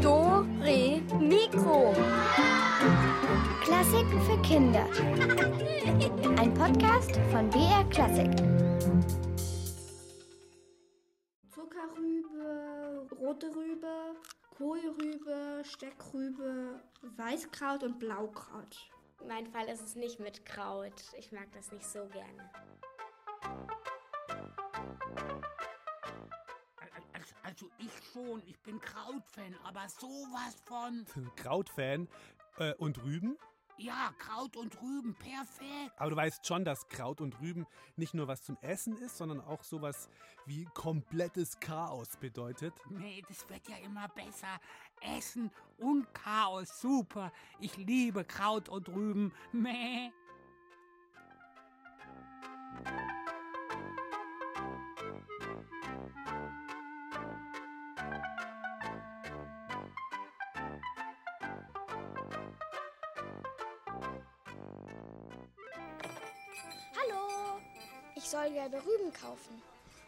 Dore Mikro. Klassiken für Kinder. Ein Podcast von BR Klassik. Zuckerrübe, rote Rübe, Kohlrübe, Steckrübe, Weißkraut und Blaukraut. Mein Fall ist es nicht mit Kraut. Ich mag das nicht so gerne. Also, also ich schon, ich bin Krautfan, aber sowas von. Krautfan äh, und Rüben? Ja, Kraut und Rüben, perfekt. Aber du weißt schon, dass Kraut und Rüben nicht nur was zum Essen ist, sondern auch sowas wie komplettes Chaos bedeutet. Nee, das wird ja immer besser. Essen und Chaos, super. Ich liebe Kraut und Rüben. Meh. Soll gelbe Rüben kaufen.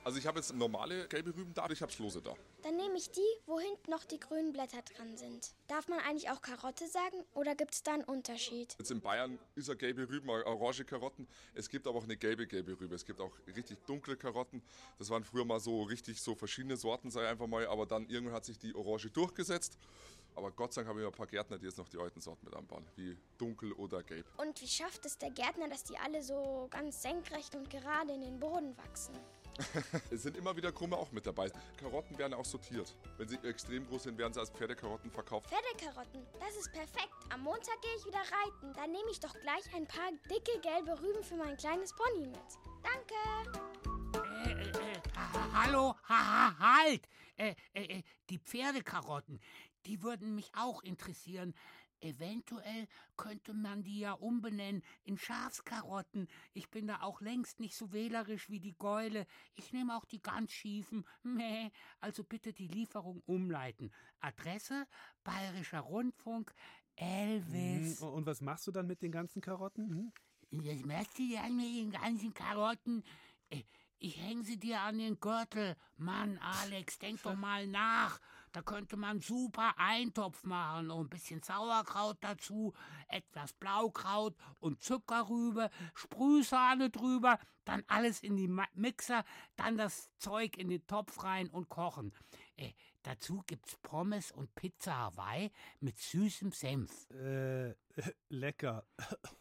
Also ich habe jetzt normale gelbe Rüben da, ich habe lose da. Dann nehme ich die, wo hinten noch die grünen Blätter dran sind. Darf man eigentlich auch Karotte sagen oder gibt es da einen Unterschied? Jetzt in Bayern ist ja gelbe Rüben, orange Karotten. Es gibt aber auch eine gelbe gelbe Rübe. Es gibt auch richtig dunkle Karotten. Das waren früher mal so richtig so verschiedene Sorten, sei einfach mal. Aber dann irgendwann hat sich die Orange durchgesetzt. Aber Gott sei Dank habe ich ein paar Gärtner, die jetzt noch die alten Sorten mit anbauen, wie dunkel oder gelb. Und wie schafft es der Gärtner, dass die alle so ganz senkrecht und gerade in den Boden wachsen? Es sind immer wieder Krumme auch mit dabei. Karotten werden auch sortiert. Wenn sie extrem groß sind, werden sie als Pferdekarotten verkauft. Pferdekarotten, das ist perfekt. Am Montag gehe ich wieder reiten. Dann nehme ich doch gleich ein paar dicke gelbe Rüben für mein kleines Pony mit. Danke. Äh, äh, ha, hallo, ha, ha, halt! Äh, äh, äh, die Pferdekarotten, die würden mich auch interessieren. Eventuell könnte man die ja umbenennen in Schafskarotten. Ich bin da auch längst nicht so wählerisch wie die Gäule. Ich nehme auch die ganz schiefen. Meh. Also bitte die Lieferung umleiten. Adresse Bayerischer Rundfunk Elvis. Hm, Und was machst du dann mit den ganzen Karotten? Hm? Das machst du dann mit den ganzen Karotten? Äh, Ich hänge sie dir an den Gürtel. Mann, Alex, denk doch mal nach. Da könnte man super Eintopf machen. Und ein bisschen Sauerkraut dazu, etwas Blaukraut und Zuckerrübe, Sprühsahne drüber, dann alles in die Mixer, dann das Zeug in den Topf rein und kochen. Äh, dazu gibt's Pommes und Pizza Hawaii mit süßem Senf. Äh, lecker.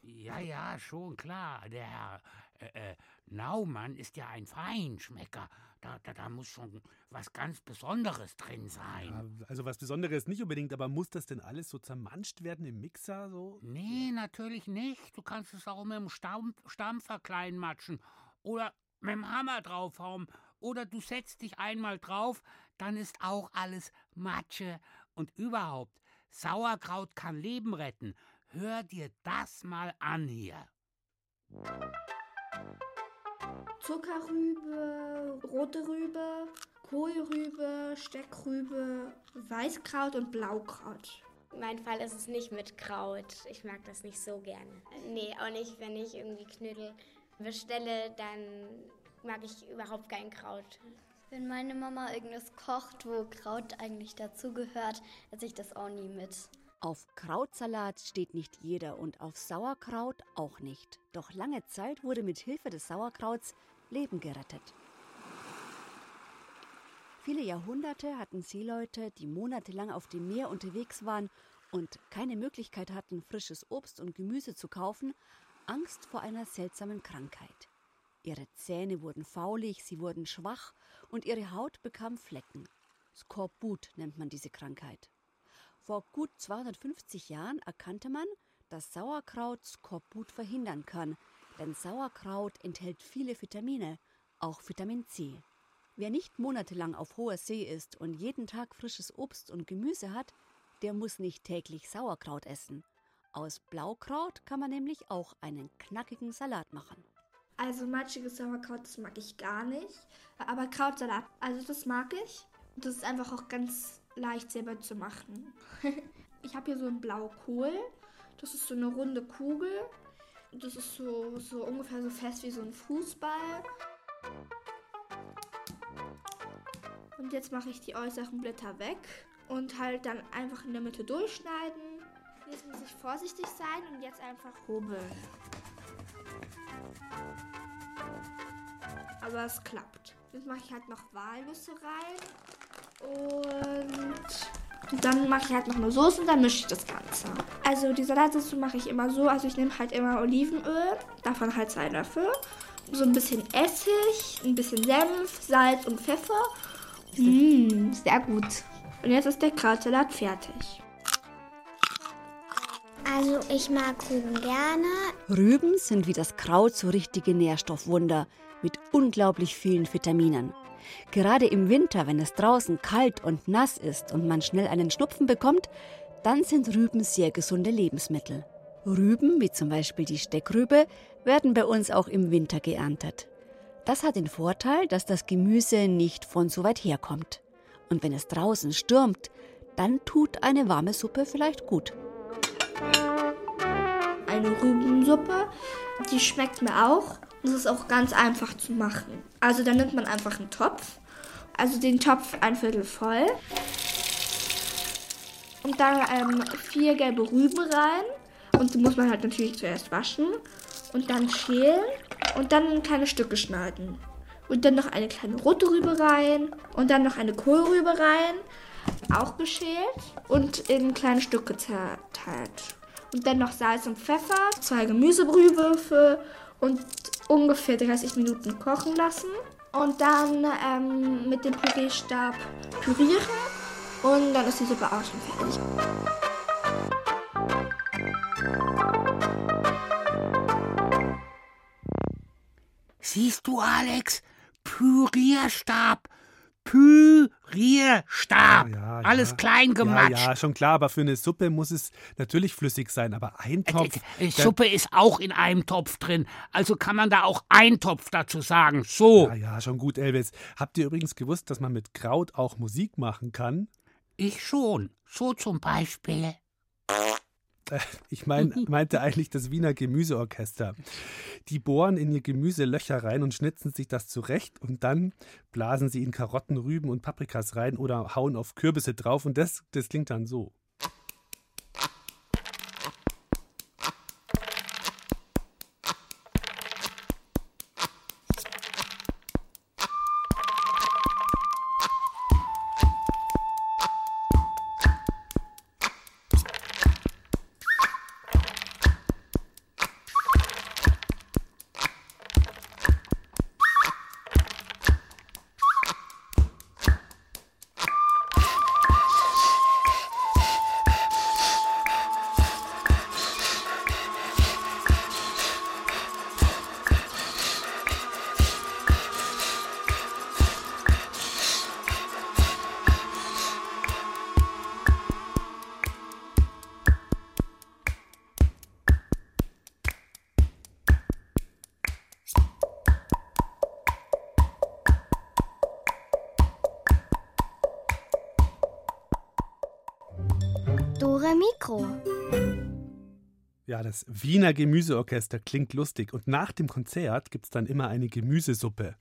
Ja, ja, schon klar. Der Herr äh, äh, Naumann ist ja ein Feinschmecker. Da, da, da muss schon was ganz Besonderes drin sein. Ja, Also was Besonderes nicht unbedingt, aber muss das denn alles so zermanscht werden im Mixer? So? Nee, natürlich nicht. Du kannst es auch mit dem Stamm, Stampfer klein matschen. Oder mit dem Hammer draufhauen. Oder du setzt dich einmal drauf, dann ist auch alles Matsche. Und überhaupt, Sauerkraut kann Leben retten. Hör dir das mal an hier. Zuckerrübe, rote Rübe, Kohlrübe, Steckrübe, Weißkraut und Blaukraut. Mein Fall ist es nicht mit Kraut. Ich mag das nicht so gerne. Nee, auch nicht, wenn ich irgendwie Knödel bestelle, dann mag ich überhaupt kein Kraut. Wenn meine Mama irgendwas kocht, wo Kraut eigentlich dazugehört, esse ich das auch nie mit. Auf Krautsalat steht nicht jeder und auf Sauerkraut auch nicht. Doch lange Zeit wurde mit Hilfe des Sauerkrauts Leben gerettet. Viele Jahrhunderte hatten Seeleute, die monatelang auf dem Meer unterwegs waren und keine Möglichkeit hatten, frisches Obst und Gemüse zu kaufen, Angst vor einer seltsamen Krankheit. Ihre Zähne wurden faulig, sie wurden schwach und ihre Haut bekam Flecken. Skorbut nennt man diese Krankheit. Vor gut 250 Jahren erkannte man, dass Sauerkraut Skorbut verhindern kann, denn Sauerkraut enthält viele Vitamine, auch Vitamin C. Wer nicht monatelang auf hoher See ist und jeden Tag frisches Obst und Gemüse hat, der muss nicht täglich Sauerkraut essen. Aus Blaukraut kann man nämlich auch einen knackigen Salat machen. Also matschiges Sauerkraut, das mag ich gar nicht. Aber Krautsalat, also das mag ich. Das ist einfach auch ganz leicht selber zu machen. ich habe hier so einen Blaukohl. Das ist so eine runde Kugel. Das ist so, so ungefähr so fest wie so ein Fußball. Und jetzt mache ich die äußeren Blätter weg und halt dann einfach in der Mitte durchschneiden. Jetzt muss ich vorsichtig sein und jetzt einfach hobeln. Aber es klappt. Jetzt mache ich halt noch Walnüsse rein und dann mache ich halt noch eine Soße und dann mische ich das Ganze. Also die Salatsauce mache ich immer so, also ich nehme halt immer Olivenöl, davon halt zwei Löffel, so ein bisschen Essig, ein bisschen Senf, Salz und Pfeffer. Mmh, sehr gut. Und jetzt ist der Krautsalat fertig. Also ich mag Rüben gerne. Rüben sind wie das Kraut so richtige Nährstoffwunder mit unglaublich vielen Vitaminen. Gerade im Winter, wenn es draußen kalt und nass ist und man schnell einen Schnupfen bekommt, dann sind Rüben sehr gesunde Lebensmittel. Rüben, wie zum Beispiel die Steckrübe, werden bei uns auch im Winter geerntet. Das hat den Vorteil, dass das Gemüse nicht von so weit herkommt. Und wenn es draußen stürmt, dann tut eine warme Suppe vielleicht gut. Eine Rübensuppe, die schmeckt mir auch. Das ist auch ganz einfach zu machen. Also dann nimmt man einfach einen Topf, also den Topf ein Viertel voll. Und dann ähm, vier gelbe Rüben rein. Und die muss man halt natürlich zuerst waschen. Und dann schälen. Und dann in kleine Stücke schneiden. Und dann noch eine kleine rote Rübe rein. Und dann noch eine Kohlrübe rein, auch geschält. Und in kleine Stücke zerteilt. Und dann noch Salz und Pfeffer, zwei Gemüsebrühwürfel und ungefähr 30 Minuten kochen lassen. Und dann ähm, mit dem Pürierstab pürieren und dann ist die Suppe auch schon fertig. Siehst du, Alex? Pürierstab. Pürierstab. Ja, ja, Alles ja. klein gematscht. Ja, ja, schon klar, aber für eine Suppe muss es natürlich flüssig sein, aber ein Topf. Äh, Suppe ist auch in einem Topf drin, also kann man da auch Eintopf dazu sagen. So. Ja, ja, schon gut, Elvis. Habt ihr übrigens gewusst, dass man mit Kraut auch Musik machen kann? Ich schon. So zum Beispiel. Ich mein, meinte eigentlich das Wiener Gemüseorchester. Die bohren in ihr Gemüse Löcher rein und schnitzen sich das zurecht und dann blasen sie in Karotten, Rüben und Paprikas rein oder hauen auf Kürbisse drauf und das, das klingt dann so. Das Wiener Gemüseorchester klingt lustig und nach dem Konzert gibt es dann immer eine Gemüsesuppe.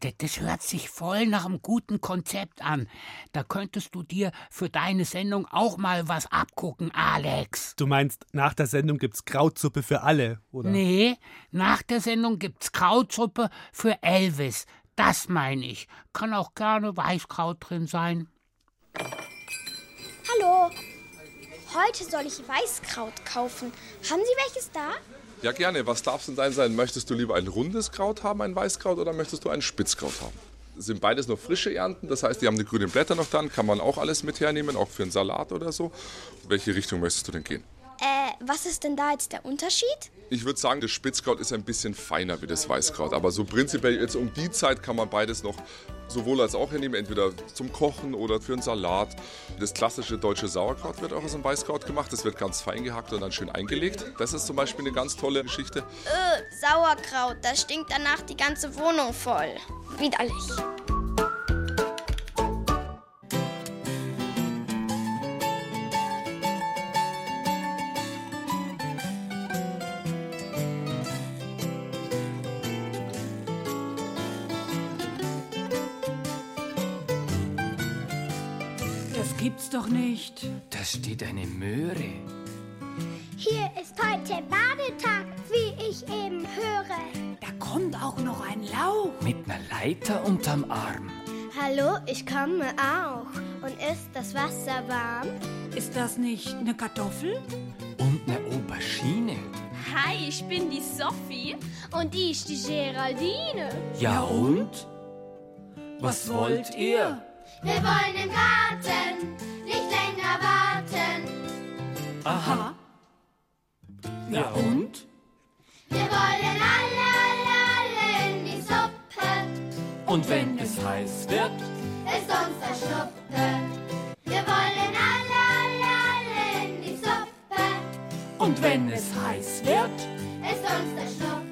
Das das hört sich voll nach einem guten Konzept an. Da könntest du dir für deine Sendung auch mal was abgucken, Alex. Du meinst, nach der Sendung gibt's Krautsuppe für alle, oder? Nee, nach der Sendung gibt's Krautsuppe für Elvis. Das meine ich. Kann auch gerne Weißkraut drin sein. Heute soll ich Weißkraut kaufen. Haben Sie welches da? Ja, gerne. Was darf es denn sein? Möchtest du lieber ein rundes Kraut haben, ein Weißkraut, oder möchtest du ein Spitzkraut haben? Sind beides noch frische Ernten, das heißt, die haben die grünen Blätter noch dran, kann man auch alles mit hernehmen, auch für einen Salat oder so. Welche Richtung möchtest du denn gehen? Äh, was ist denn da jetzt der Unterschied? Ich würde sagen, das Spitzkraut ist ein bisschen feiner wie das Weißkraut. Aber so prinzipiell jetzt um die Zeit kann man beides noch sowohl als auch hernehmen, entweder zum Kochen oder für einen Salat. Das klassische deutsche Sauerkraut wird auch aus dem Weißkraut gemacht. Das wird ganz fein gehackt und dann schön eingelegt. Das ist zum Beispiel eine ganz tolle Geschichte. Äh, Sauerkraut, das stinkt danach die ganze Wohnung voll. Widerlich. Doch nicht. Da steht eine Möhre. Hier ist heute Badetag, wie ich eben höre. Da kommt auch noch ein Lauch. Mit einer Leiter unterm Arm. Hallo, ich komme auch. Und ist das Wasser warm? Ist das nicht eine Kartoffel? Und eine Aubergine. Hi, ich bin die Sophie. Und die ist die Geraldine. Ja und? Was wollt ihr? Wir wollen im Garten länger warten. Aha. Ja und? Wir wollen alle, alle, alle in die Suppe. Und wenn es heiß wird, Ist uns der Schnuppe. Wir wollen alle, alle, alle in die Suppe. und wenn es heiß wird, Ist uns der Schnuppe.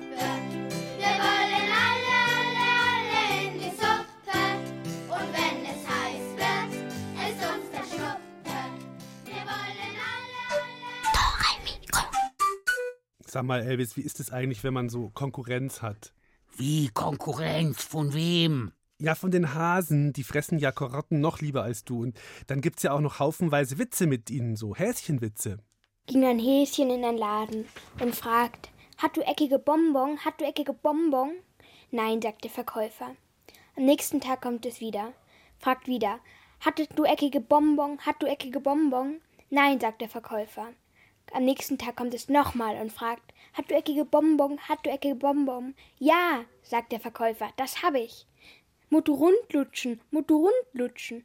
Sag mal, Elvis, wie ist es eigentlich, wenn man so Konkurrenz hat? Wie Konkurrenz? Von wem? Ja, von den Hasen, die fressen ja Karotten noch lieber als du. Und dann gibt's ja auch noch haufenweise Witze mit ihnen, so Häschenwitze. Ging ein Häschen in einen Laden und fragt, hat du eckige Bonbon, hat du eckige Bonbon? Nein, sagt der Verkäufer. Am nächsten Tag kommt es wieder, fragt wieder, hattest du eckige Bonbon, hat du eckige Bonbon? Nein, sagt der Verkäufer. Am nächsten Tag kommt es nochmal und fragt, hat du eckige Bonbon, hat du eckige Bonbon? Ja, sagt der Verkäufer, das habe ich. Muttu rundlutschen, Muttu rundlutschen.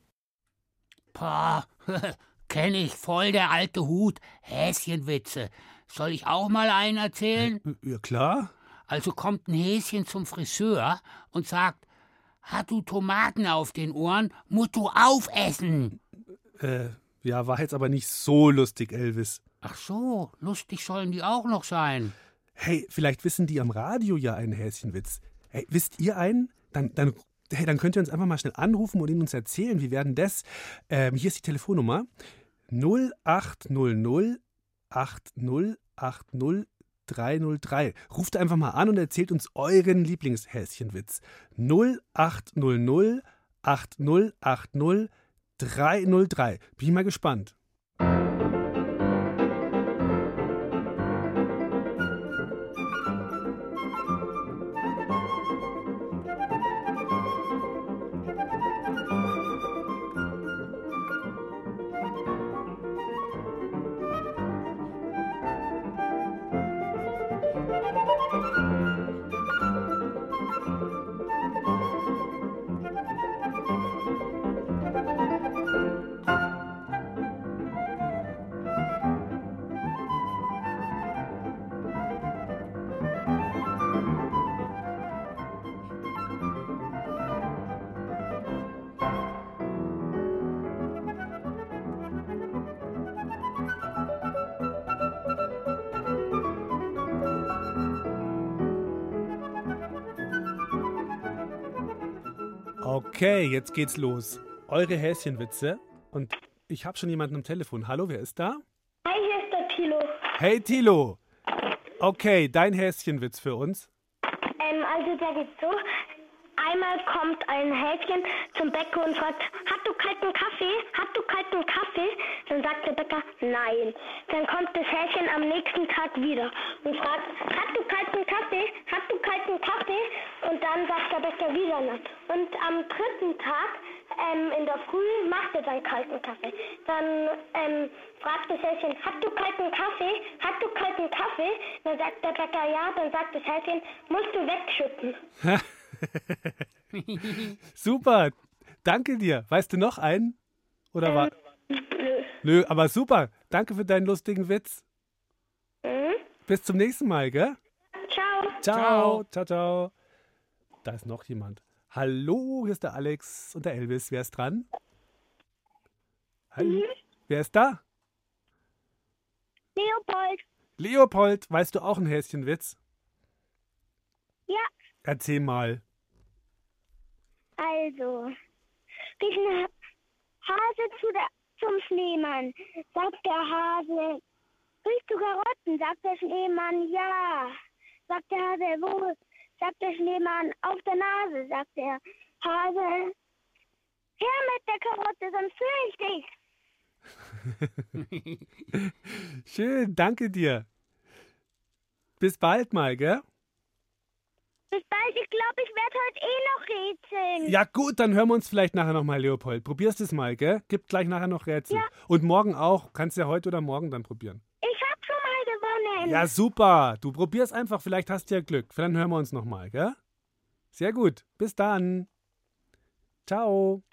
Pah, kenn ich voll der alte Hut. Häschenwitze. Soll ich auch mal einen erzählen? Ja, klar. Also kommt ein Häschen zum Friseur und sagt, hat du Tomaten auf den Ohren, musst du aufessen. Äh, ja, war jetzt aber nicht so lustig, Elvis. Ach so, lustig sollen die auch noch sein. Hey, vielleicht wissen die am Radio ja einen Häschenwitz. Hey, wisst ihr einen? Dann, dann, hey, dann könnt ihr uns einfach mal schnell anrufen und ihn uns erzählen. Wie werden das? Ähm, hier ist die Telefonnummer 0800 8080 303. Ruft einfach mal an und erzählt uns euren Lieblingshäschenwitz. 0800 8080 303. Bin ich mal gespannt. Okay, jetzt geht's los. Eure Häschenwitze. Und ich habe schon jemanden am Telefon. Hallo, wer ist da? Hi, hier ist der Tilo. Hey, Tilo. Okay, dein Häschenwitz für uns. Ähm, also der geht so. Einmal kommt ein Häschen zum Bäcker und fragt, hat du kalten Kaffee? Hat du kalten Kaffee? Dann sagt der Bäcker, nein. Dann kommt das Häschen am nächsten Tag wieder und fragt, hat du kalten Kaffee? Hat kalten Kaffee? Und dann sagt der Bäcker wieder nicht. Und am dritten Tag, ähm, in der Früh, macht er dann kalten Kaffee. Dann ähm, fragt das Häschen, hat du kalten Kaffee? Hat du kalten Kaffee? Dann sagt der Bäcker ja, dann sagt das Häschen, musst du wegschütten. super. Danke dir. Weißt du noch einen? Oder war. Nö, aber super. Danke für deinen lustigen Witz. Mhm. Bis zum nächsten Mal, gell? Ciao. Ciao. Ciao. Da ist noch jemand. Hallo, hier ist der Alex und der Elvis. Wer ist dran? Hallo. Wer ist da? Leopold. Leopold, weißt du auch einen Häschenwitz? Ja, Erzähl mal. also. Geht ein Hase zu der, zum Schneemann. Sagt der Hase, riechst du Karotten? Sagt der Schneemann, ja. Sagt der Hase, wo? Sagt der Schneemann, auf der Nase. Sagt der Hase, her mit der Karotte, sonst fühle ich dich. Schön, danke dir. Bis bald mal, gell? Bis bald. Ich glaube, ich werde heute eh noch rätseln. Ja gut, dann hören wir uns vielleicht nachher nochmal, Leopold. Probierst es mal, gell? Gibt gleich nachher noch Rätsel. Ja. Und morgen auch. Kannst ja heute oder morgen dann probieren. Gewonnen. Ja, super. Du probierst einfach. Vielleicht hast du ja Glück. Dann hören wir uns nochmal, gell? Sehr gut. Bis dann. Ciao.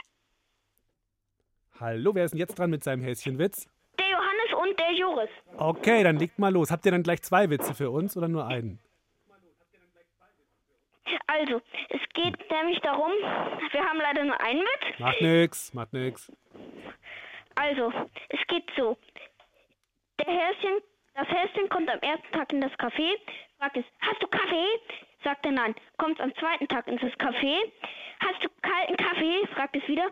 Hallo, wer ist denn jetzt dran mit seinem Häschenwitz? Der Johannes und der Joris. Okay, dann legt mal los. Habt ihr dann gleich zwei Witze für uns oder nur einen? Also, es geht nämlich darum, wir haben leider nur einen Witz. Macht nix, macht nix. Also, es geht so. Der Häschen, das Häschen kommt am ersten Tag in das Café, fragt es, hast du Kaffee? Sagt er nein. Kommt am zweiten Tag ins Café, hast du kalten Kaffee? Fragt es wieder.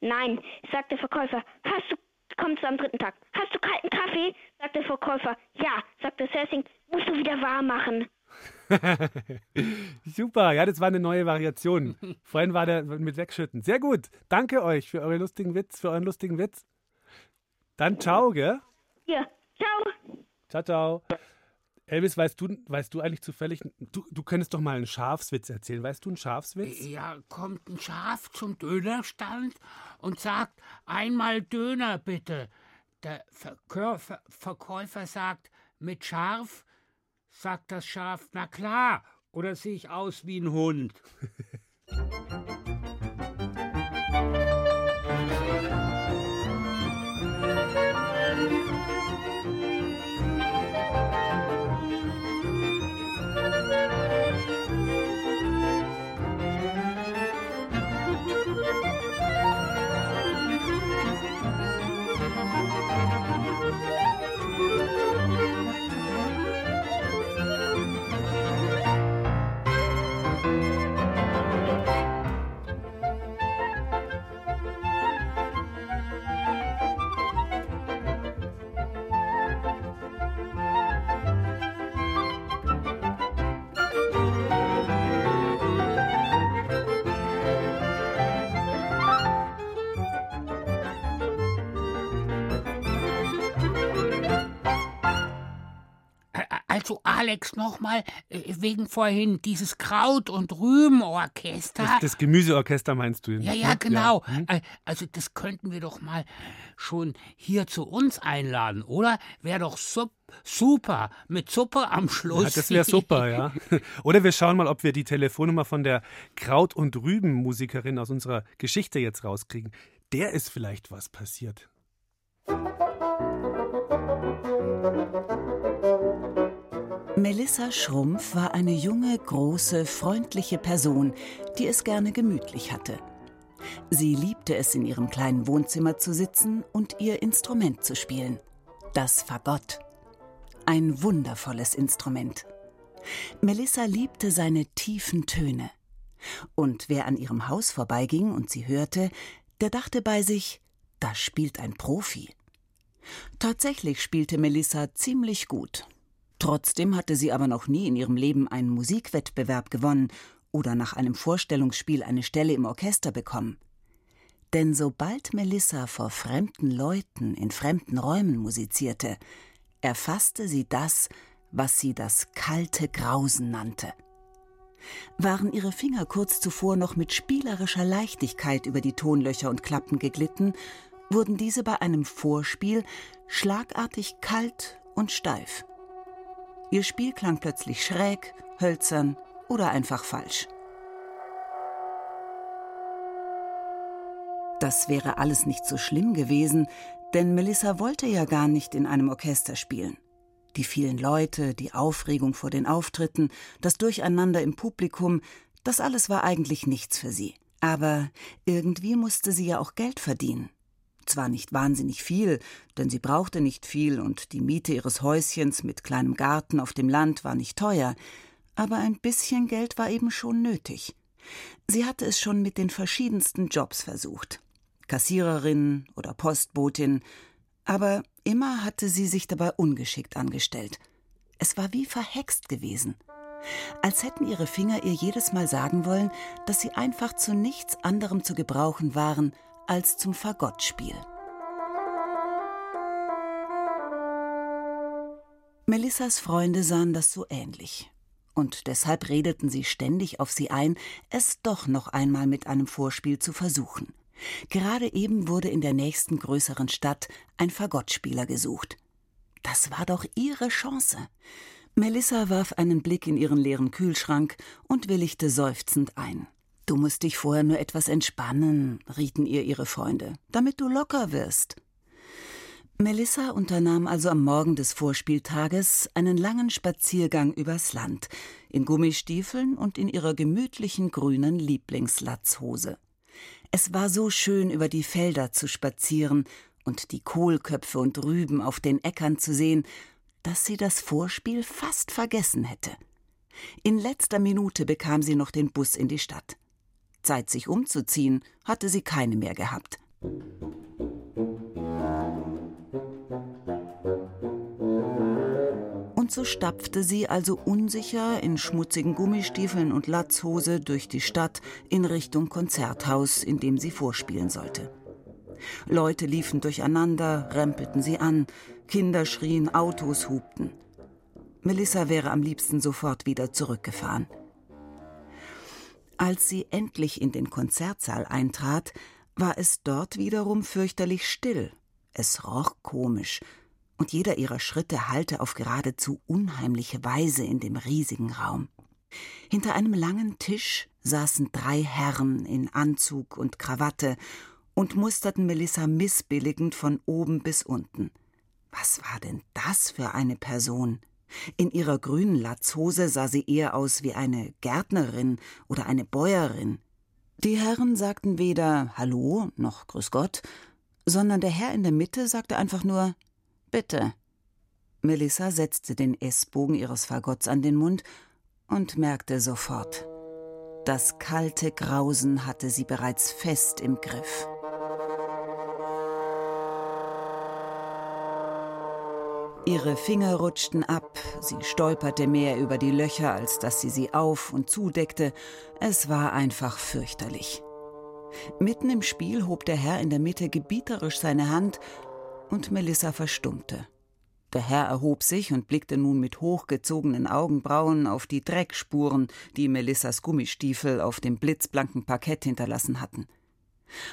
Nein, sagt der Verkäufer. Hast du, kommt es am dritten Tag. Hast du kalten Kaffee? Sagt der Verkäufer. Ja, sagt das Häschen. Musst du wieder warm machen. Super, ja, das war eine neue Variation. Vorhin war der mit Wegschütten. Sehr gut. Danke euch für euren lustigen Witz, für euren lustigen Witz. Dann ciao, gell? Ja, ciao. Ciao, ciao. Elvis, weißt du, weißt du eigentlich zufällig, du, du könntest doch mal einen Schafswitz erzählen. Weißt du einen Schafswitz? Ja, kommt ein Schaf zum Dönerstand und sagt, einmal Döner bitte. Der Verkäufer, Verkäufer sagt, mit Schaf? Sagt das Schaf, na klar, oder sehe ich aus wie ein Hund? Alex, nochmal äh, wegen vorhin dieses Kraut- und Rübenorchester. Das, das Gemüseorchester meinst du? Ja, ja, genau. Ja. Hm? Also das könnten wir doch mal schon hier zu uns einladen, oder? Wäre doch sup super mit Suppe am Schluss. Ja, das wäre super, ja. Oder wir schauen mal, ob wir die Telefonnummer von der Kraut- und Rübenmusikerin aus unserer Geschichte jetzt rauskriegen. Der ist vielleicht was passiert. Melissa Schrumpf war eine junge, große, freundliche Person, die es gerne gemütlich hatte. Sie liebte es, in ihrem kleinen Wohnzimmer zu sitzen und ihr Instrument zu spielen. Das Fagott. Ein wundervolles Instrument. Melissa liebte seine tiefen Töne. Und wer an ihrem Haus vorbeiging und sie hörte, der dachte bei sich, da spielt ein Profi. Tatsächlich spielte Melissa ziemlich gut. Trotzdem hatte sie aber noch nie in ihrem Leben einen Musikwettbewerb gewonnen oder nach einem Vorstellungsspiel eine Stelle im Orchester bekommen. Denn sobald Melissa vor fremden Leuten in fremden Räumen musizierte, erfasste sie das, was sie das kalte Grausen nannte. Waren ihre Finger kurz zuvor noch mit spielerischer Leichtigkeit über die Tonlöcher und Klappen geglitten, wurden diese bei einem Vorspiel schlagartig kalt und steif. Ihr Spiel klang plötzlich schräg, hölzern oder einfach falsch. Das wäre alles nicht so schlimm gewesen, denn Melissa wollte ja gar nicht in einem Orchester spielen. Die vielen Leute, die Aufregung vor den Auftritten, das Durcheinander im Publikum, das alles war eigentlich nichts für sie. Aber irgendwie musste sie ja auch Geld verdienen. Zwar nicht wahnsinnig viel, denn sie brauchte nicht viel und die Miete ihres Häuschens mit kleinem Garten auf dem Land war nicht teuer, aber ein bisschen Geld war eben schon nötig. Sie hatte es schon mit den verschiedensten Jobs versucht. Kassiererin oder Postbotin, aber immer hatte sie sich dabei ungeschickt angestellt. Es war wie verhext gewesen. Als hätten ihre Finger ihr jedes Mal sagen wollen, dass sie einfach zu nichts anderem zu gebrauchen waren als zum Fagottspiel. Melissas Freunde sahen das so ähnlich. Und deshalb redeten sie ständig auf sie ein, es doch noch einmal mit einem Vorspiel zu versuchen. Gerade eben wurde in der nächsten größeren Stadt ein Fagottspieler gesucht. Das war doch ihre Chance. Melissa warf einen Blick in ihren leeren Kühlschrank und willigte seufzend ein. Du musst dich vorher nur etwas entspannen, rieten ihr ihre Freunde, damit du locker wirst. Melissa unternahm also am Morgen des Vorspieltages einen langen Spaziergang übers Land, in Gummistiefeln und in ihrer gemütlichen grünen Lieblingslatzhose. Es war so schön, über die Felder zu spazieren und die Kohlköpfe und Rüben auf den Äckern zu sehen, dass sie das Vorspiel fast vergessen hätte. In letzter Minute bekam sie noch den Bus in die Stadt. Zeit, sich umzuziehen, hatte sie keine mehr gehabt. Und so stapfte sie also unsicher in schmutzigen Gummistiefeln und Latzhose durch die Stadt in Richtung Konzerthaus, in dem sie vorspielen sollte. Leute liefen durcheinander, rempelten sie an, Kinder schrien, Autos hupten. Melissa wäre am liebsten sofort wieder zurückgefahren. Als sie endlich in den Konzertsaal eintrat, war es dort wiederum fürchterlich still. Es roch komisch, und jeder ihrer Schritte hallte auf geradezu unheimliche Weise in dem riesigen Raum. Hinter einem langen Tisch saßen drei Herren in Anzug und Krawatte und musterten Melissa missbilligend von oben bis unten. Was war denn das für eine Person? In ihrer grünen Latzhose sah sie eher aus wie eine Gärtnerin oder eine Bäuerin. Die Herren sagten weder Hallo noch Grüß Gott, sondern der Herr in der Mitte sagte einfach nur Bitte. Melissa setzte den Essbogen ihres Fagotts an den Mund und merkte sofort. Das kalte Grausen hatte sie bereits fest im Griff. Ihre Finger rutschten ab, sie stolperte mehr über die Löcher, als dass sie sie auf und zudeckte. Es war einfach fürchterlich. Mitten im Spiel hob der Herr in der Mitte gebieterisch seine Hand und Melissa verstummte. Der Herr erhob sich und blickte nun mit hochgezogenen Augenbrauen auf die Dreckspuren, die Melissas Gummistiefel auf dem blitzblanken Parkett hinterlassen hatten.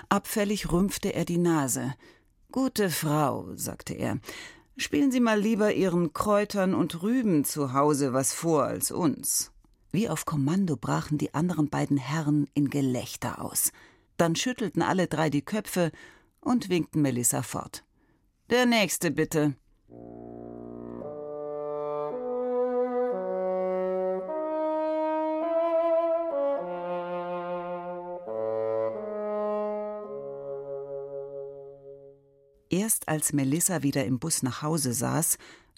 Abfällig rümpfte er die Nase. Gute Frau, sagte er, spielen Sie mal lieber Ihren Kräutern und Rüben zu Hause was vor als uns. Wie auf Kommando brachen die anderen beiden Herren in Gelächter aus. Dann schüttelten alle drei die Köpfe und winkten Melissa fort. Der nächste bitte. Erst als Melissa wieder im Bus nach Hause saß,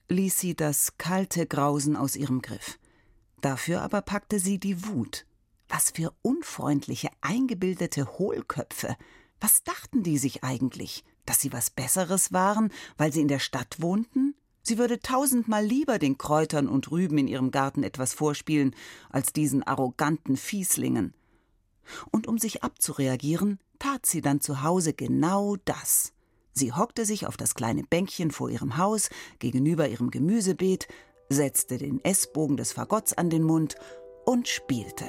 ließ sie das kalte Grausen aus ihrem Griff. Dafür aber packte sie die Wut. Was für unfreundliche, eingebildete Hohlköpfe. Was dachten die sich eigentlich? dass sie was Besseres waren, weil sie in der Stadt wohnten? Sie würde tausendmal lieber den Kräutern und Rüben in ihrem Garten etwas vorspielen, als diesen arroganten Fieslingen. Und um sich abzureagieren, tat sie dann zu Hause genau das. Sie hockte sich auf das kleine Bänkchen vor ihrem Haus, gegenüber ihrem Gemüsebeet, setzte den Essbogen des Fagotts an den Mund und spielte.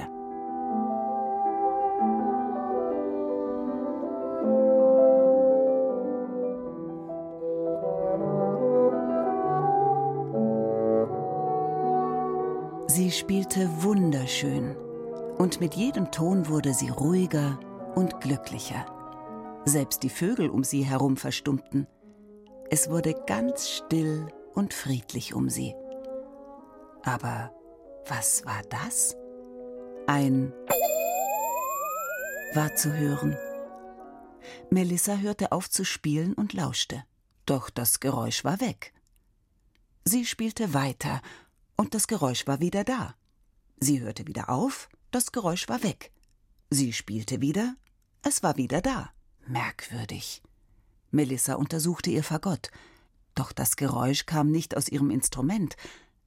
Sie spielte wunderschön, und mit jedem Ton wurde sie ruhiger und glücklicher. Selbst die Vögel um sie herum verstummten. Es wurde ganz still und friedlich um sie. Aber was war das? Ein war zu hören. Melissa hörte auf zu spielen und lauschte. Doch das Geräusch war weg. Sie spielte weiter und das Geräusch war wieder da. Sie hörte wieder auf, das Geräusch war weg. Sie spielte wieder, es war wieder da. Merkwürdig. Melissa untersuchte ihr Fagott, doch das Geräusch kam nicht aus ihrem Instrument,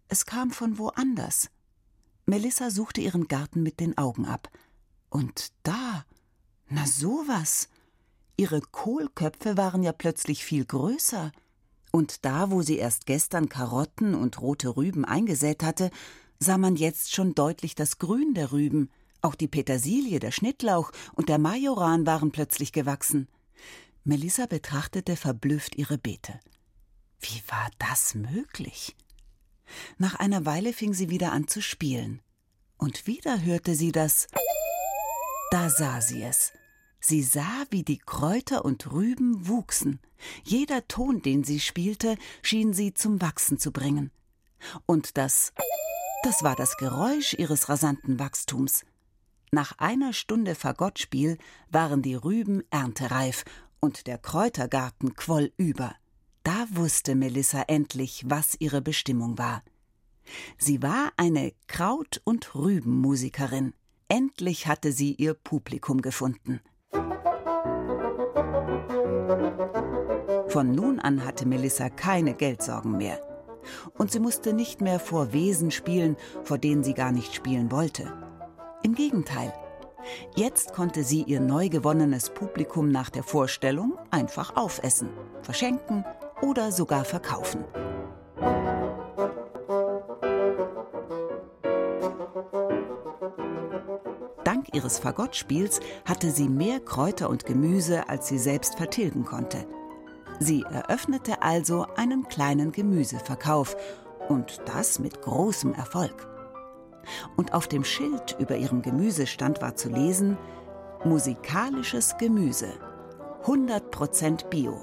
es kam von woanders. Melissa suchte ihren Garten mit den Augen ab. Und da, na sowas. Ihre Kohlköpfe waren ja plötzlich viel größer. Und da, wo sie erst gestern Karotten und rote Rüben eingesät hatte, sah man jetzt schon deutlich das Grün der Rüben. Auch die Petersilie, der Schnittlauch und der Majoran waren plötzlich gewachsen. Melissa betrachtete verblüfft ihre Beete. Wie war das möglich? Nach einer Weile fing sie wieder an zu spielen. Und wieder hörte sie das. Da sah sie es. Sie sah, wie die Kräuter und Rüben wuchsen. Jeder Ton, den sie spielte, schien sie zum Wachsen zu bringen. Und das, das war das Geräusch ihres rasanten Wachstums. Nach einer Stunde Fagottspiel waren die Rüben erntereif und der Kräutergarten quoll über. Da wusste Melissa endlich, was ihre Bestimmung war. Sie war eine Kraut- und Rübenmusikerin. Endlich hatte sie ihr Publikum gefunden. Von nun an hatte Melissa keine Geldsorgen mehr. Und sie musste nicht mehr vor Wesen spielen, vor denen sie gar nicht spielen wollte. Im Gegenteil. Jetzt konnte sie ihr neu gewonnenes Publikum nach der Vorstellung einfach aufessen, verschenken oder sogar verkaufen. Dank ihres Fagottspiels hatte sie mehr Kräuter und Gemüse, als sie selbst vertilgen konnte. Sie eröffnete also einen kleinen Gemüseverkauf und das mit großem Erfolg. Und auf dem Schild über ihrem Gemüsestand war zu lesen: Musikalisches Gemüse, 100% Bio.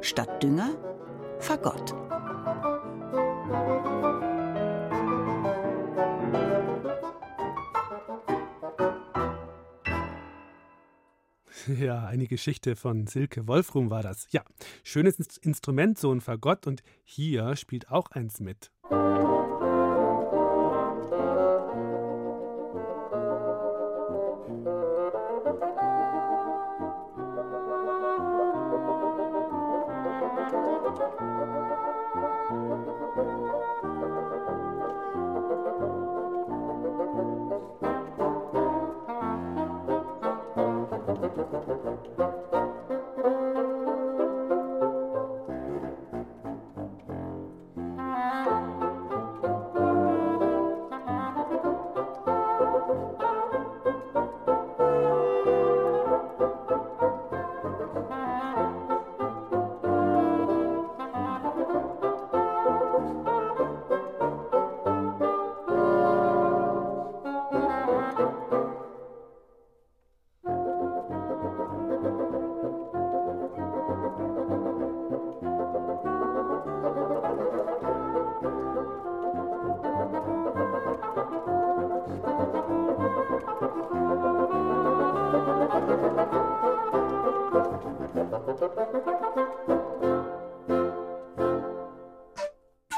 Statt Dünger, Fagott. Ja, eine Geschichte von Silke Wolfrum war das. Ja, schönes Instrument, so ein Fagott, und hier spielt auch eins mit.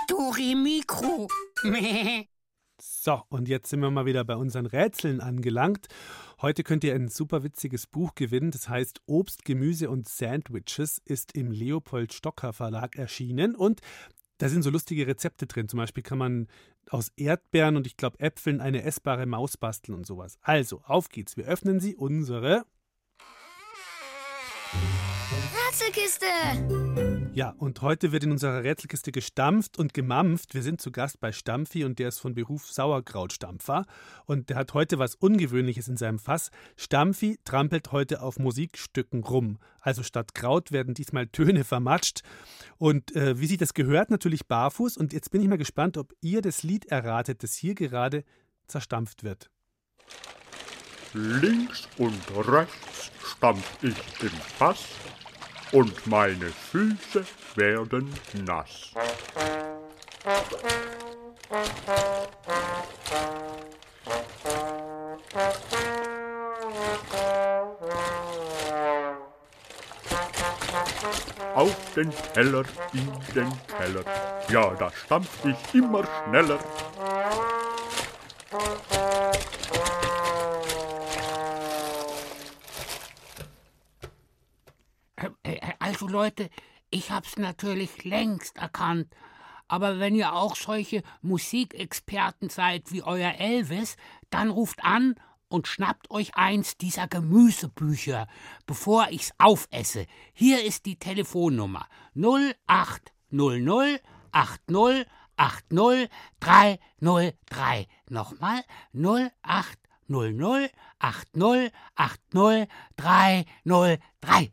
Dore Mikro. So, und jetzt sind wir mal wieder bei unseren Rätseln angelangt. Heute könnt ihr ein super witziges Buch gewinnen. Das heißt Obst, Gemüse und Sandwiches, ist im Leopold Stocker Verlag erschienen. Und da sind so lustige Rezepte drin. Zum Beispiel kann man aus Erdbeeren und ich glaube Äpfeln eine essbare Maus basteln und sowas. Also, auf geht's. Wir öffnen sie unsere Rätselkiste! Ja, und heute wird in unserer Rätselkiste gestampft und gemampft. Wir sind zu Gast bei Stampfi und der ist von Beruf Sauerkrautstampfer. Und der hat heute was Ungewöhnliches in seinem Fass. Stampfi trampelt heute auf Musikstücken rum. Also statt Kraut werden diesmal Töne vermatscht. Und äh, wie sich das gehört, natürlich barfuß. Und jetzt bin ich mal gespannt, ob ihr das Lied erratet, das hier gerade zerstampft wird. Links und rechts stampf ich im Fass und meine Füße werden nass. Auf den Teller, in den Keller, ja, da stampf ich immer schneller. Also Leute, ich hab's natürlich längst erkannt. Aber wenn ihr auch solche Musikexperten seid wie euer Elvis, dann ruft an und schnappt euch eins dieser Gemüsebücher, bevor ich's aufesse. Hier ist die Telefonnummer 0800 00 80 80 303. Nochmal 08 00 80 80 303.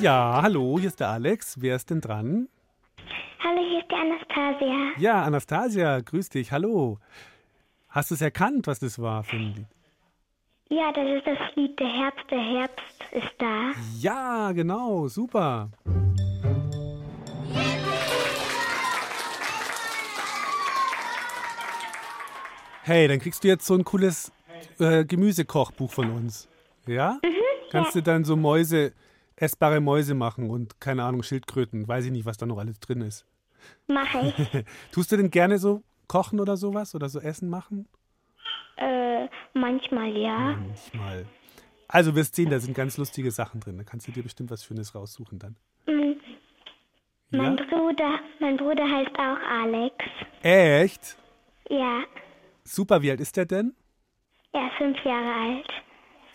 Ja, hallo, hier ist der Alex. Wer ist denn dran? Hallo, hier ist die Anastasia. Ja, Anastasia, grüß dich, hallo. Hast du es erkannt, was das war für ein Lied? Ja, das ist das Lied Der Herbst, der Herbst ist da. Ja, genau, super. Hey, dann kriegst du jetzt so ein cooles äh, Gemüsekochbuch von uns. Ja? Mhm, Kannst du dann so Mäuse, essbare Mäuse machen und keine Ahnung, Schildkröten. Weiß ich nicht, was da noch alles drin ist. Mache ich. Tust du denn gerne so kochen oder sowas oder so Essen machen? äh, manchmal ja. Manchmal. Also wirst sehen, da sind ganz lustige Sachen drin. Da kannst du dir bestimmt was Schönes raussuchen dann. Mhm. Mein Ja? Bruder, mein Bruder heißt auch Alex. Echt? Ja, Super, wie alt ist der denn? er ist fünf Jahre alt.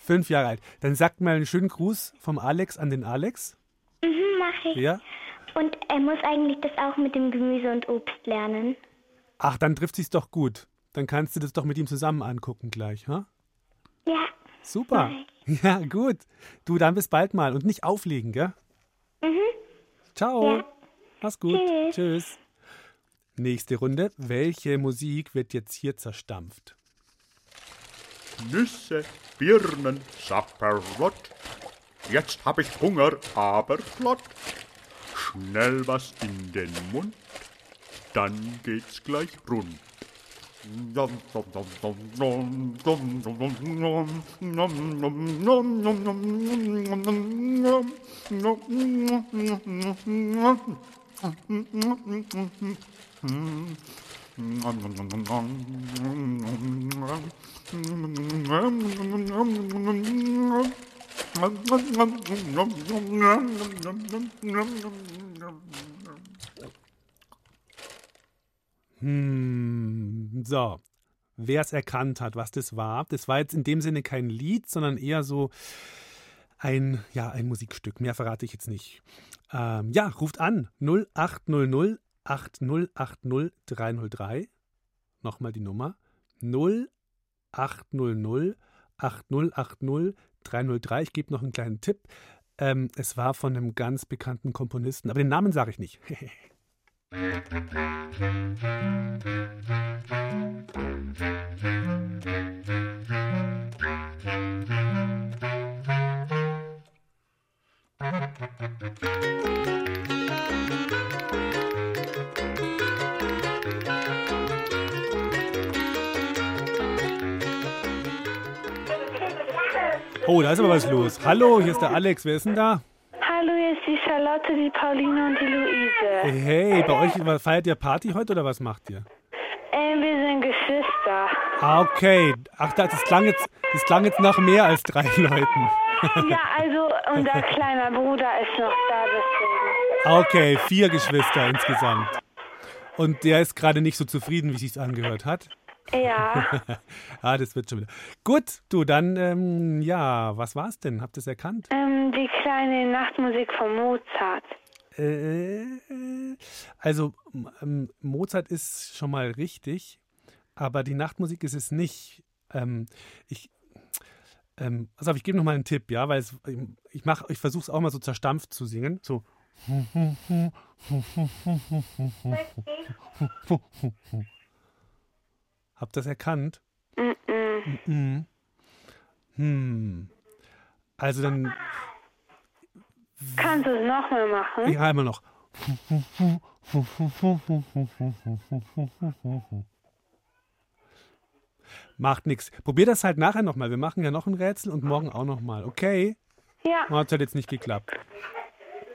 Fünf Jahre alt. Dann sagt mal einen schönen Gruß vom Alex an den Alex. Mhm, mache ich. Ja? Und er muss eigentlich das auch mit dem Gemüse und Obst lernen. Ach, dann trifft sich's doch gut. Dann kannst du das doch mit ihm zusammen angucken gleich, ha? Ja. Super. Ja, gut. Du, dann bis bald mal und nicht auflegen, gell? Mhm. Ciao. Ja. Mach's gut. Tschüss. Tschüss. Nächste Runde. Welche Musik wird jetzt hier zerstampft? Nüsse, Birnen, Sapperlot. Jetzt hab ich Hunger, aber flott. Schnell was in den Mund, dann geht's gleich rund. Hm, so. Wer es erkannt hat, was das war, das war jetzt in dem Sinne kein Lied, sondern eher so ein, ja, ein Musikstück. Mehr verrate ich jetzt nicht. Ähm, ja, ruft an 0800 8080 303. Nochmal die Nummer 0800 8080 303. Ich gebe noch einen kleinen Tipp. Ähm, es war von einem ganz bekannten Komponisten, aber den Namen sage ich nicht. Oh, da ist aber was los. Hallo, hier ist der Alex. Wer ist denn da? Hallo, hier ist die Charlotte, die Pauline und die Luise. Hey, bei euch feiert ihr Party heute oder was macht ihr? Ähm, wir sind Geschwister. Ah, okay. Ach, das klang jetzt, das klang jetzt nach mehr als drei Leuten. Ja, also unser kleiner Bruder ist noch da, deswegen. Okay, vier Geschwister insgesamt. Und der ist gerade nicht so zufrieden, wie sich's angehört hat. Ja. ah, das wird schon wieder. Gut, du, dann, ähm, ja, was war's denn? Habt ihr es erkannt? Ähm, die kleine Nachtmusik von Mozart. Äh, also, ähm, Mozart ist schon mal richtig, aber die Nachtmusik ist es nicht. Ähm, ich, ähm, pass auf, ich gebe noch mal einen Tipp, ja, weil es, ich mach, ich versuche es auch mal so zerstampft zu singen. So. Habt ihr das erkannt? Mhm. Hm. Also dann, Kannst du es nochmal machen? ja, immer noch. Macht nichts. Probier das halt nachher nochmal. Wir machen ja noch ein Rätsel und morgen auch nochmal. Okay? Ja. Hat halt jetzt nicht geklappt.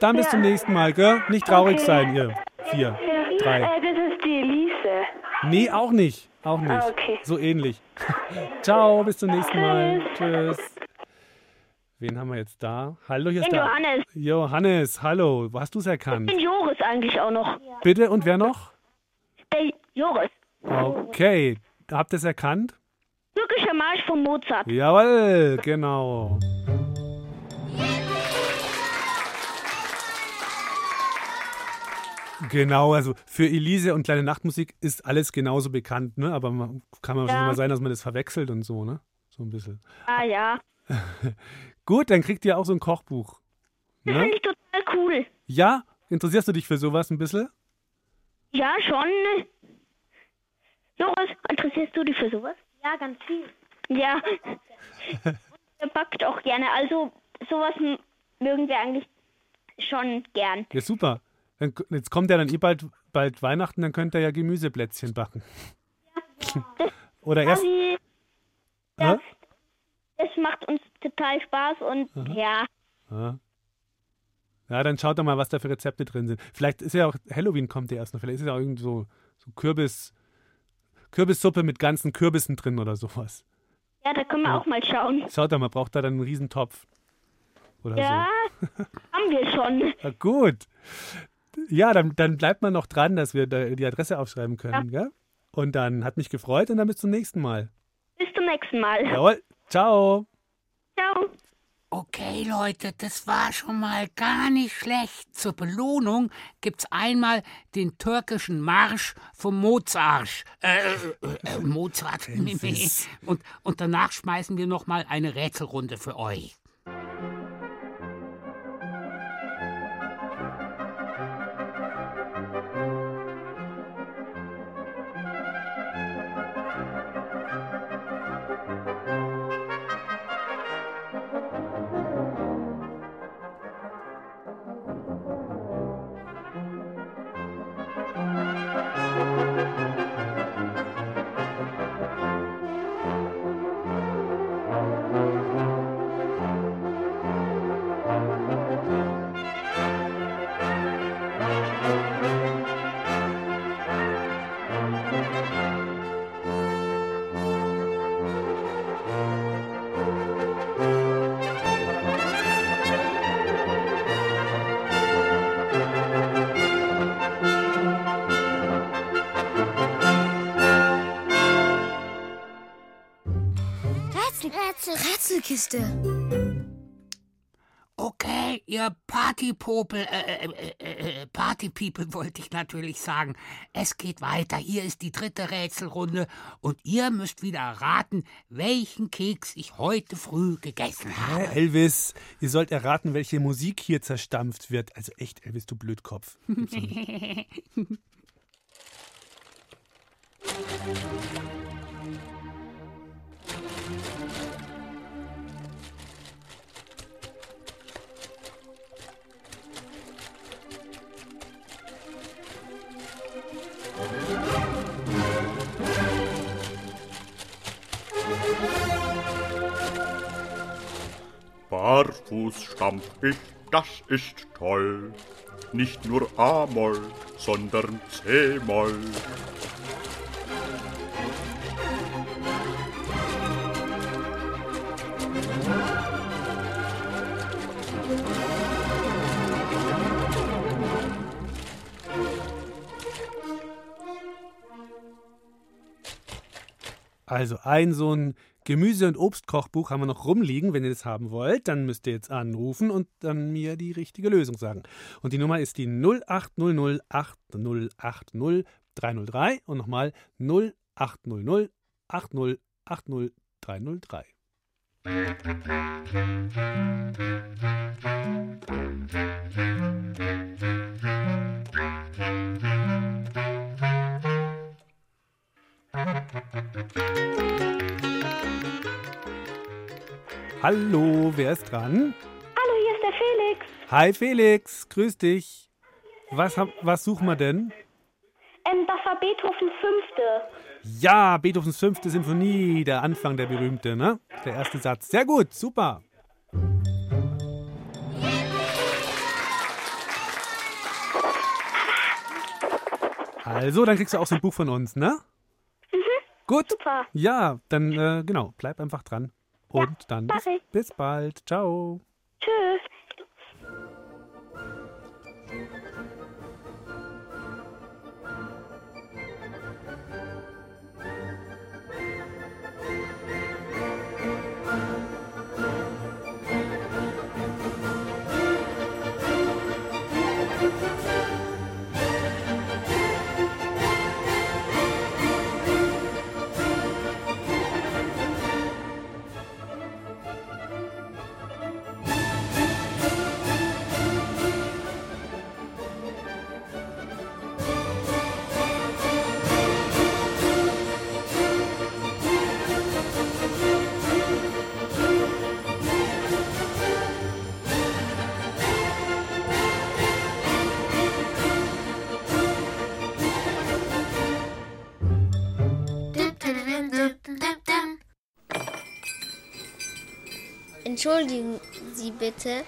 Dann bis Ja. zum nächsten Mal, gell? Nicht traurig Okay. sein, ihr vier, Ja. drei. Äh, das ist die Elise. Nee, auch nicht. Auch nicht. Ah, okay. So ähnlich. Ciao, bis zum nächsten Mal. Tschüss. Wen haben wir jetzt da? Hallo, hier ist der Johannes. Johannes, hallo. Hast du es Ich erkannt? bin Joris eigentlich auch noch. Bitte, und wer noch? Der Joris. Okay, habt ihr es erkannt? Von Mozart. Jawohl, genau. Genau, also für Elise und kleine Nachtmusik ist alles genauso bekannt, ne? Aber man, kann man Ja. schon mal sein, dass man das verwechselt und so, ne? So ein bisschen. Ah ja. Gut, dann kriegt ihr auch so ein Kochbuch. Das Ne? finde ich total cool. Ja? Interessierst du dich für sowas ein bisschen? Ja, schon. Joris, interessierst du dich für sowas? Ja, ganz viel. Ja. Er backt auch gerne. Also sowas mögen wir eigentlich schon gern. Ja, super. Dann, jetzt kommt ja dann eh bald, bald Weihnachten, dann könnt ihr ja Gemüseplätzchen backen. Oder erst. Hä? es macht uns total Spaß und Aha. ja. Ja. ja, dann schaut doch mal, was da für Rezepte drin sind. Vielleicht ist ja auch Halloween kommt ja erst noch. Vielleicht ist ja auch irgend so, so Kürbis, Kürbissuppe mit ganzen Kürbissen drin oder sowas. Ja, da können wir Ja. auch mal schauen. Schaut doch mal, braucht da dann einen Riesentopf. Oder Ja, haben wir schon. so. Ja, gut. Ja, dann, dann bleibt man noch dran, dass wir da die Adresse aufschreiben können, gell? Und dann hat mich gefreut und dann bis zum nächsten Mal. Bis zum nächsten Mal. Jawohl. Ciao. Ciao. Okay, Leute, das war schon mal gar nicht schlecht. Zur Belohnung gibt's einmal den türkischen Marsch vom Mozart. Äh, äh, äh, Mozart. Und, und danach schmeißen wir noch mal eine Rätselrunde für euch. Rätselkiste. Okay, ihr Partypopel, äh, äh, äh, äh, Partypeople wollte ich natürlich sagen. Es geht weiter. Hier ist die dritte Rätselrunde und ihr müsst wieder raten, welchen Keks ich heute früh gegessen habe. Hä, Elvis, ihr sollt erraten, welche Musik hier zerstampft wird. Also echt, Elvis, du Blödkopf. Gibt's doch nicht. Barfuß stampf ich, das ist toll. Nicht nur A-Moll, sondern C-Moll. Also ein so ein Gemüse- und Obstkochbuch haben wir noch rumliegen. Wenn ihr das haben wollt, dann müsst ihr jetzt anrufen und dann mir die richtige Lösung sagen. Und die Nummer ist die 0800 8080 303 und nochmal 0800 8080 303. Hallo, wer ist dran? Hallo, hier ist der Felix. Hi Felix, grüß dich. Was, hab, was suchen wir denn? Ähm, das war Beethovens fünfte. Ja, Beethovens fünfte Sinfonie, der Anfang, der berühmte, ne? Der erste Satz. Sehr gut, super. Also, dann kriegst du auch so ein Buch von uns, ne? Gut. Super. Ja, dann äh, genau, bleib einfach dran. Und dann bis, bis bald. Ciao. Tschüss. Entschuldigen Sie bitte,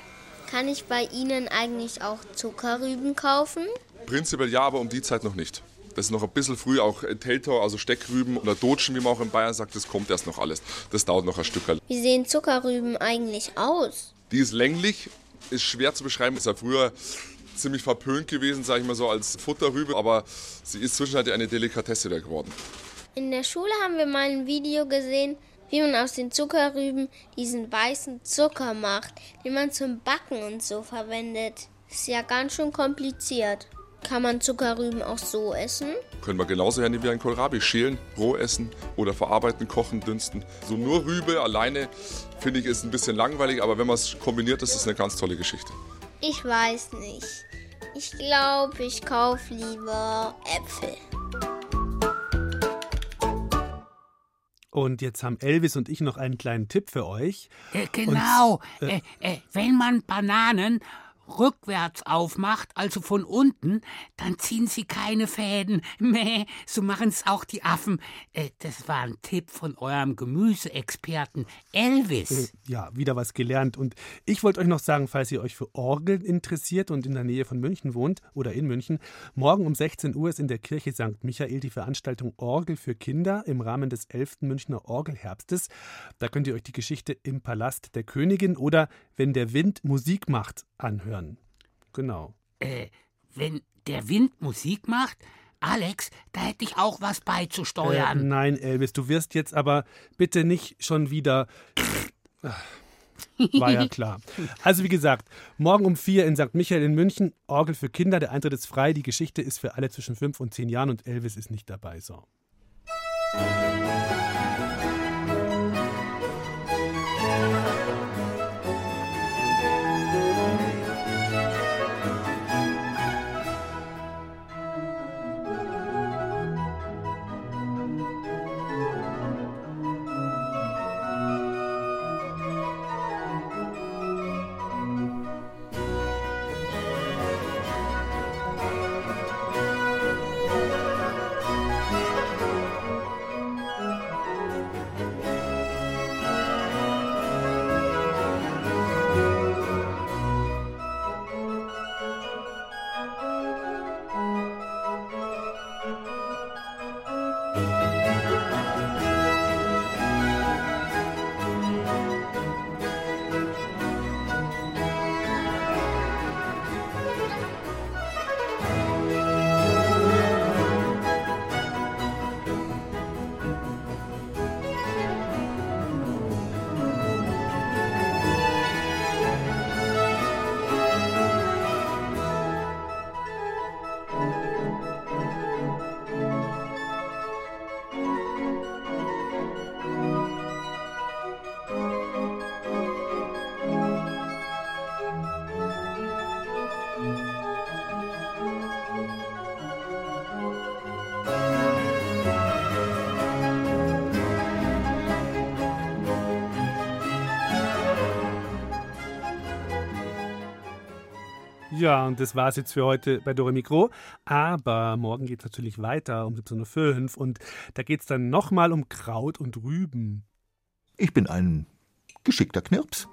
kann ich bei Ihnen eigentlich auch Zuckerrüben kaufen? Prinzipiell ja, aber um die Zeit noch nicht. Das ist noch ein bisschen früh, auch Teltor, also Steckrüben oder Dotschen, wie man auch in Bayern sagt, das kommt erst noch alles. Das dauert noch ein Stück. Wie sehen Zuckerrüben eigentlich aus? Die ist länglich, ist schwer zu beschreiben, ist ja früher ziemlich verpönt gewesen, sage ich mal so, als Futterrübe, aber sie ist zwischenzeitlich eine Delikatesse geworden. In der Schule haben wir mal ein Video gesehen, wie man aus den Zuckerrüben diesen weißen Zucker macht, den man zum Backen und so verwendet. Ist ja ganz schön kompliziert. Kann man Zuckerrüben auch so essen? Können wir genauso gerne wie ein Kohlrabi schälen, roh essen oder verarbeiten, kochen, dünsten. So nur Rübe alleine finde ich ist ein bisschen langweilig, aber wenn man es kombiniert, ist es eine ganz tolle Geschichte. Ich weiß nicht. Ich glaube, ich kaufe lieber Äpfel. Und jetzt haben Elvis und ich noch einen kleinen Tipp für euch. Äh, genau. Und, äh, äh, äh, wenn man Bananen rückwärts aufmacht, also von unten, dann ziehen sie keine Fäden. Meh, so machen es auch die Affen. Äh, das war ein Tipp von eurem Gemüseexperten Elvis. Äh, Ja, wieder was gelernt. Und ich wollte euch noch sagen, falls ihr euch für Orgeln interessiert und in der Nähe von München wohnt oder in München, morgen um 16 Uhr ist in der Kirche St. Michael die Veranstaltung Orgel für Kinder im Rahmen des 11. Münchner Orgelherbstes. Da könnt ihr euch die Geschichte im Palast der Königin oder Wenn der Wind Musik macht anhören. Genau. Äh, wenn der Wind Musik macht, Alex, da hätte ich auch was Äh, beizusteuern. nein, Elvis, du wirst jetzt aber bitte nicht schon wieder. War ja klar. Also wie gesagt, morgen um vier in St. Michael in München, Orgel für Kinder, der Eintritt ist frei, die Geschichte ist für alle zwischen fünf und zehn Jahren und Elvis ist nicht dabei. So. Ja, und das war's jetzt für heute bei Dore Mikro. Aber morgen geht's natürlich weiter um 17.05 Uhr und da geht's dann nochmal um Kraut und Rüben. Ich bin ein geschickter Knirps.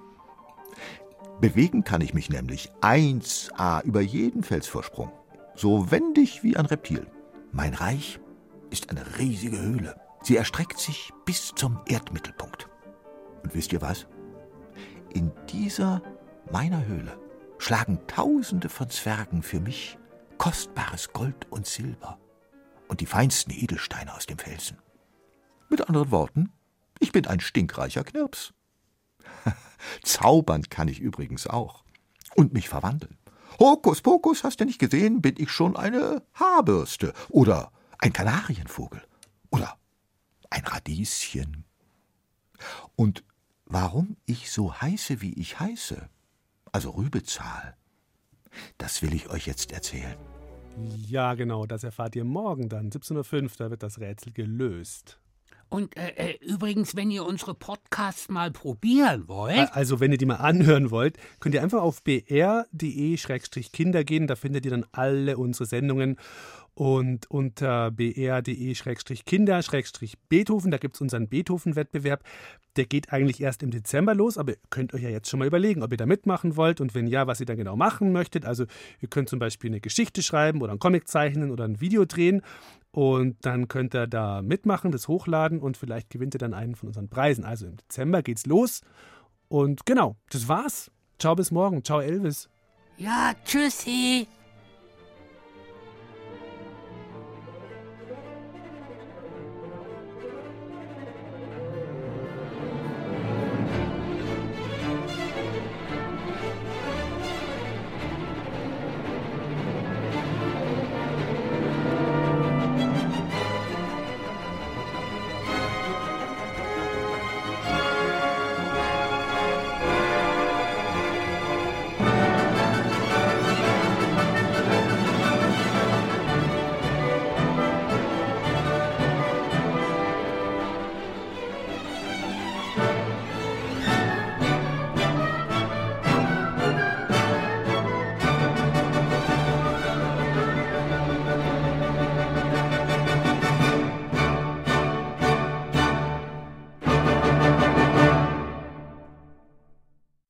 Bewegen kann ich mich nämlich 1a über jeden Felsvorsprung. So wendig wie ein Reptil. Mein Reich ist eine riesige Höhle. Sie erstreckt sich bis zum Erdmittelpunkt. Und wisst ihr was? In dieser meiner Höhle schlagen Tausende von Zwergen für mich kostbares Gold und Silber und die feinsten Edelsteine aus dem Felsen. Mit anderen Worten, ich bin ein stinkreicher Knirps. Zaubern kann ich übrigens auch. Und mich verwandeln. Hokus pokus, hast du nicht gesehen, bin ich schon eine Haarbürste oder ein Kanarienvogel oder ein Radieschen. Und warum ich so heiße, wie ich heiße, also Rübezahl, das will ich euch jetzt erzählen. Ja, genau, das erfahrt ihr morgen dann, 17.05 Uhr, da wird das Rätsel gelöst. Und äh, äh, übrigens, wenn ihr unsere Podcasts mal probieren wollt. Also, wenn ihr die mal anhören wollt, könnt ihr einfach auf br.de-kinder gehen. Da findet ihr dann alle unsere Sendungen. Und unter br.de-kinder-beethoven, da gibt es unseren Beethoven-Wettbewerb. Der geht eigentlich erst im Dezember los, aber ihr könnt euch ja jetzt schon mal überlegen, ob ihr da mitmachen wollt und wenn ja, was ihr dann genau machen möchtet. Also ihr könnt zum Beispiel eine Geschichte schreiben oder einen Comic zeichnen oder ein Video drehen und dann könnt ihr da mitmachen, das hochladen und vielleicht gewinnt ihr dann einen von unseren Preisen. Also im Dezember geht's los. Und genau, das war's. Ciao bis morgen. Ciao Elvis. Ja, tschüssi.